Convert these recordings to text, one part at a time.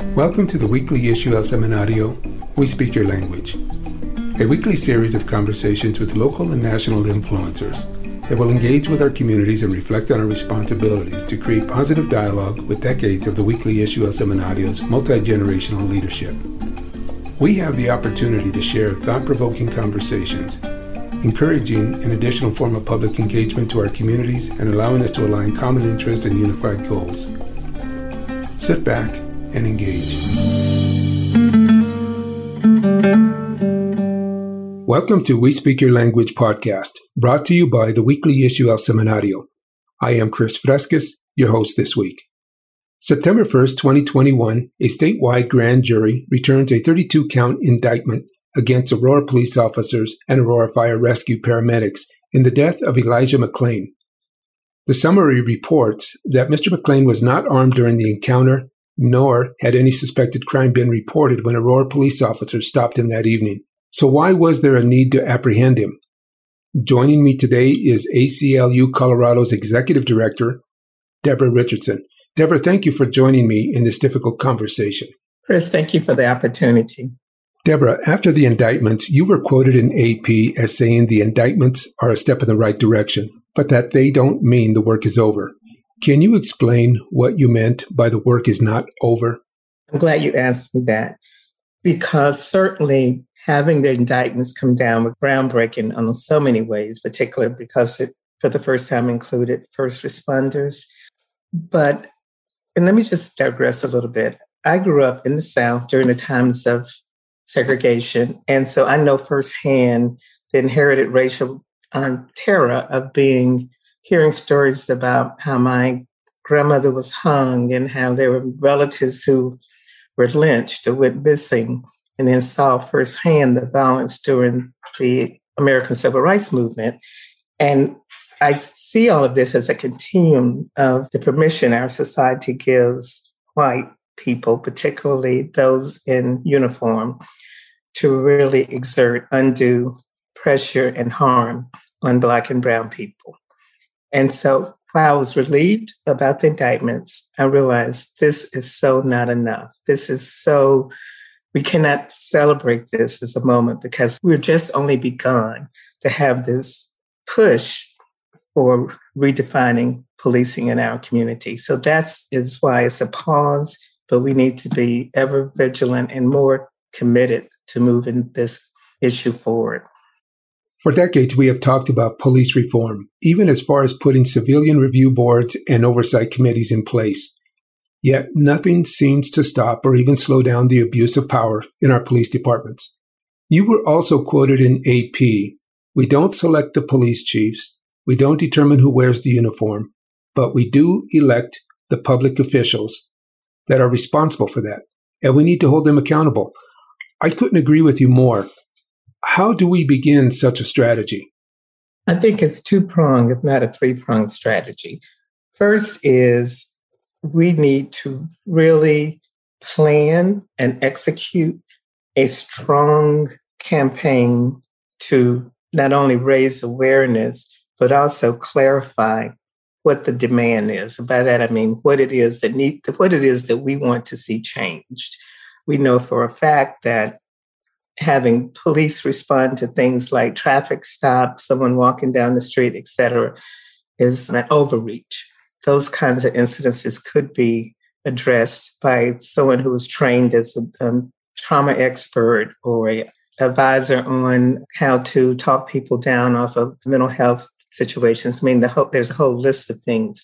Welcome to the weekly issue El Semanario, We Speak Your Language, a weekly series of conversations with local and national influencers that will engage with our communities and reflect on our responsibilities to create positive dialogue with decades of the weekly issue El Semanario's multi generational leadership. We have the opportunity to share thought provoking conversations, encouraging an additional form of public engagement to our communities and allowing us to align common interests and unified goals. Sit back and engage. Welcome to We Speak Your Language podcast, brought to you by the weekly issue El Semanario. I am Chris Fresquez, your host this week. September 1st, 2021, a statewide grand jury returns a 32 count indictment against Aurora police officers and Aurora Fire Rescue paramedics in the death of Elijah McClain. The summary reports that Mr. McClain was not armed during the encounter nor had any suspected crime been reported when Aurora police officers stopped him that evening. So, why was there a need to apprehend him? Joining me today is ACLU Colorado's Executive Director, Deborah Richardson. Deborah, thank you for joining me in this difficult conversation. Chris, thank you for the opportunity. Deborah, after the indictments, you were quoted in AP as saying the indictments are a step in the right direction, but that they don't mean the work is over. Can you explain what you meant by the work is not over? I'm glad you asked me that because certainly having the indictments come down was groundbreaking on so many ways, particularly because it for the first time included first responders. But, and let me just digress a little bit. I grew up in the South during the times of segregation. And so I know firsthand the inherited racial um, terror of being hearing stories about how my grandmother was hung and how there were relatives who were lynched or went missing, and then saw firsthand the violence during the American Civil Rights Movement. And I see all of this as a continuum of the permission our society gives white people, particularly those in uniform, to really exert undue pressure and harm on Black and Brown people. And so while I was relieved about the indictments, I realized this is so not enough. This is so, we cannot celebrate this as a moment because we're just only begun to have this push for redefining policing in our community. So that's why it's a pause, but we need to be ever vigilant and more committed to moving this issue forward. For decades, we have talked about police reform, even as far as putting civilian review boards and oversight committees in place. Yet nothing seems to stop or even slow down the abuse of power in our police departments. You were also quoted in AP We don't select the police chiefs, we don't determine who wears the uniform, but we do elect the public officials that are responsible for that, and we need to hold them accountable. I couldn't agree with you more. How do we begin such a strategy? I think it's two pronged, if not a three pronged strategy. First is we need to really plan and execute a strong campaign to not only raise awareness, but also clarify what the demand is. By that I mean what it is that need what it is that we want to see changed. We know for a fact that having police respond to things like traffic stops, someone walking down the street, et cetera, is an overreach. Those kinds of incidences could be addressed by someone who is trained as a um, trauma expert or a advisor on how to talk people down off of mental health situations. I mean, the there's a whole list of things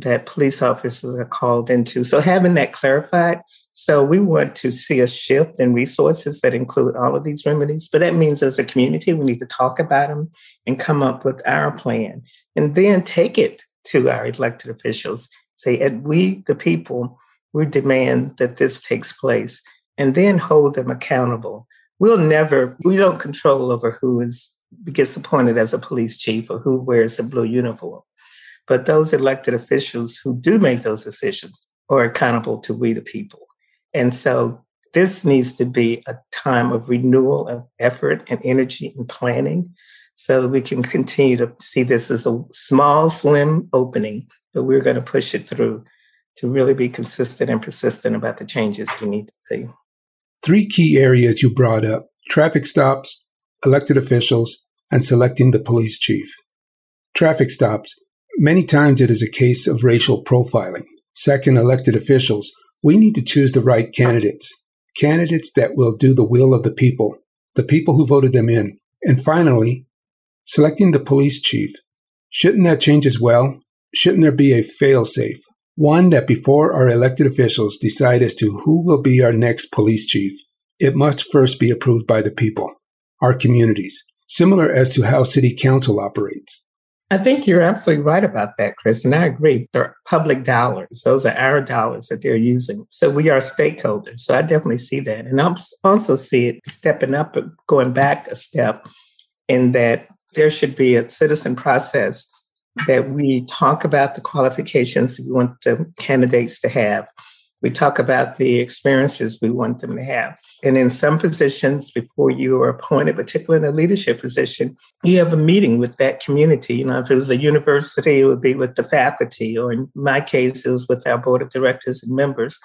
that police officers are called into. So having that clarified so we want to see a shift in resources that include all of these remedies. But that means as a community, we need to talk about them and come up with our plan and then take it to our elected officials. Say, and we, the people, we demand that this takes place and then hold them accountable. We'll never, we don't control over who is gets appointed as a police chief or who wears the blue uniform. But those elected officials who do make those decisions are accountable to we the people. And so this needs to be a time of renewal of effort and energy and planning so that we can continue to see this as a small, slim opening, but we're going to push it through to really be consistent and persistent about the changes we need to see. Three key areas you brought up traffic stops, elected officials, and selecting the police chief. Traffic stops. Many times it is a case of racial profiling. Second, elected officials. We need to choose the right candidates. Candidates that will do the will of the people, the people who voted them in. And finally, selecting the police chief. Shouldn't that change as well? Shouldn't there be a fail-safe? One that before our elected officials decide as to who will be our next police chief, it must first be approved by the people, our communities, similar as to how city council operates. I think you're absolutely right about that, Chris. And I agree. They're public dollars. Those are our dollars that they're using. So we are stakeholders. So I definitely see that. And I also see it stepping up, going back a step in that there should be a citizen process that we talk about the qualifications we want the candidates to have. We talk about the experiences we want them to have. And in some positions, before you are appointed, particularly in a leadership position, you have a meeting with that community. You know, if it was a university, it would be with the faculty, or in my case, it was with our board of directors and members,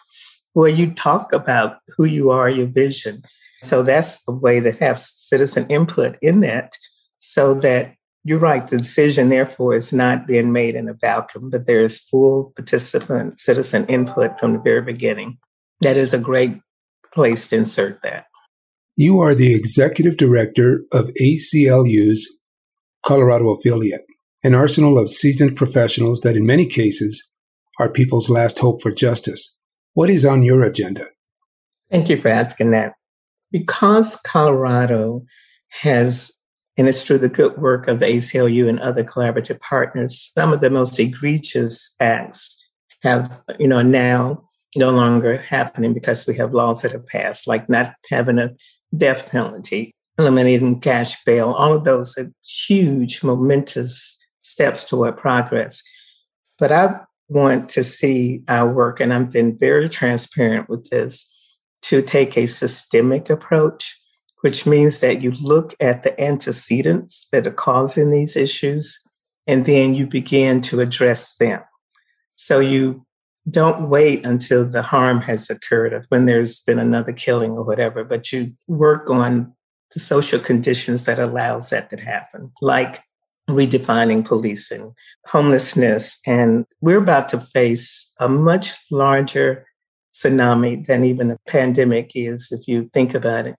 where you talk about who you are, your vision. So that's a way that have citizen input in that so that you're right. The decision, therefore, is not being made in a vacuum, but there is full participant citizen input from the very beginning. That is a great place to insert that. You are the executive director of ACLU's Colorado affiliate, an arsenal of seasoned professionals that, in many cases, are people's last hope for justice. What is on your agenda? Thank you for asking that. Because Colorado has and it's through the good work of ACLU and other collaborative partners. Some of the most egregious acts have, you know, now no longer happening because we have laws that have passed, like not having a death penalty, eliminating cash bail. All of those are huge, momentous steps toward progress. But I want to see our work, and I've been very transparent with this, to take a systemic approach which means that you look at the antecedents that are causing these issues and then you begin to address them. So you don't wait until the harm has occurred or when there's been another killing or whatever, but you work on the social conditions that allows that to happen, like redefining policing, homelessness, and we're about to face a much larger tsunami than even a pandemic is, if you think about it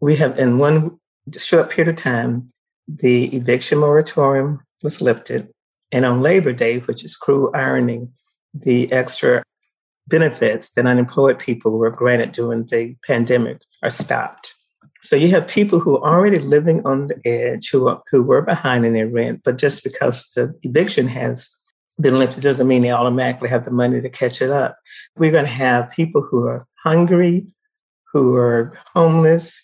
we have, in one short period of time, the eviction moratorium was lifted. And on Labor Day, which is cruel irony, the extra benefits that unemployed people were granted during the pandemic are stopped. So you have people who are already living on the edge, who, are, who were behind in their rent, but just because the eviction has been lifted doesn't mean they automatically have the money to catch it up. We're going to have people who are hungry, who are homeless,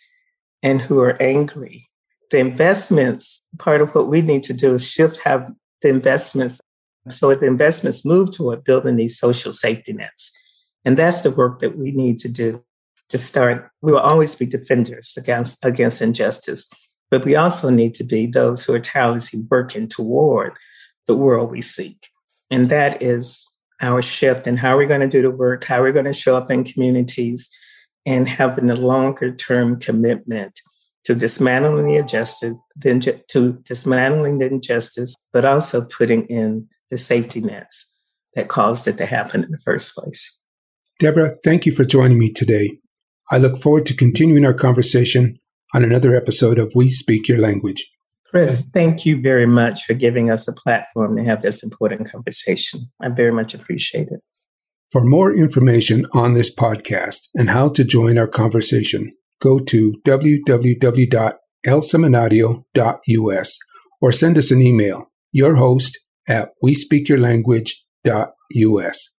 and who are angry. The investments, part of what we need to do is shift have the investments. So if the investments move toward building these social safety nets. And that's the work that we need to do to start. We will always be defenders against, against injustice, but we also need to be those who are tirelessly working toward the world we seek. And that is our shift and how we're going to do the work, how we're going to show up in communities, and having a longer term commitment to dismantling the injustice, to dismantling the injustice, but also putting in the safety nets that caused it to happen in the first place. Deborah, thank you for joining me today. I look forward to continuing our conversation on another episode of We Speak Your Language. Chris, thank you very much for giving us a platform to have this important conversation. I very much appreciate it. For more information on this podcast and how to join our conversation, go to www.elsemanario.us or send us an email, your host at we speak your language.us.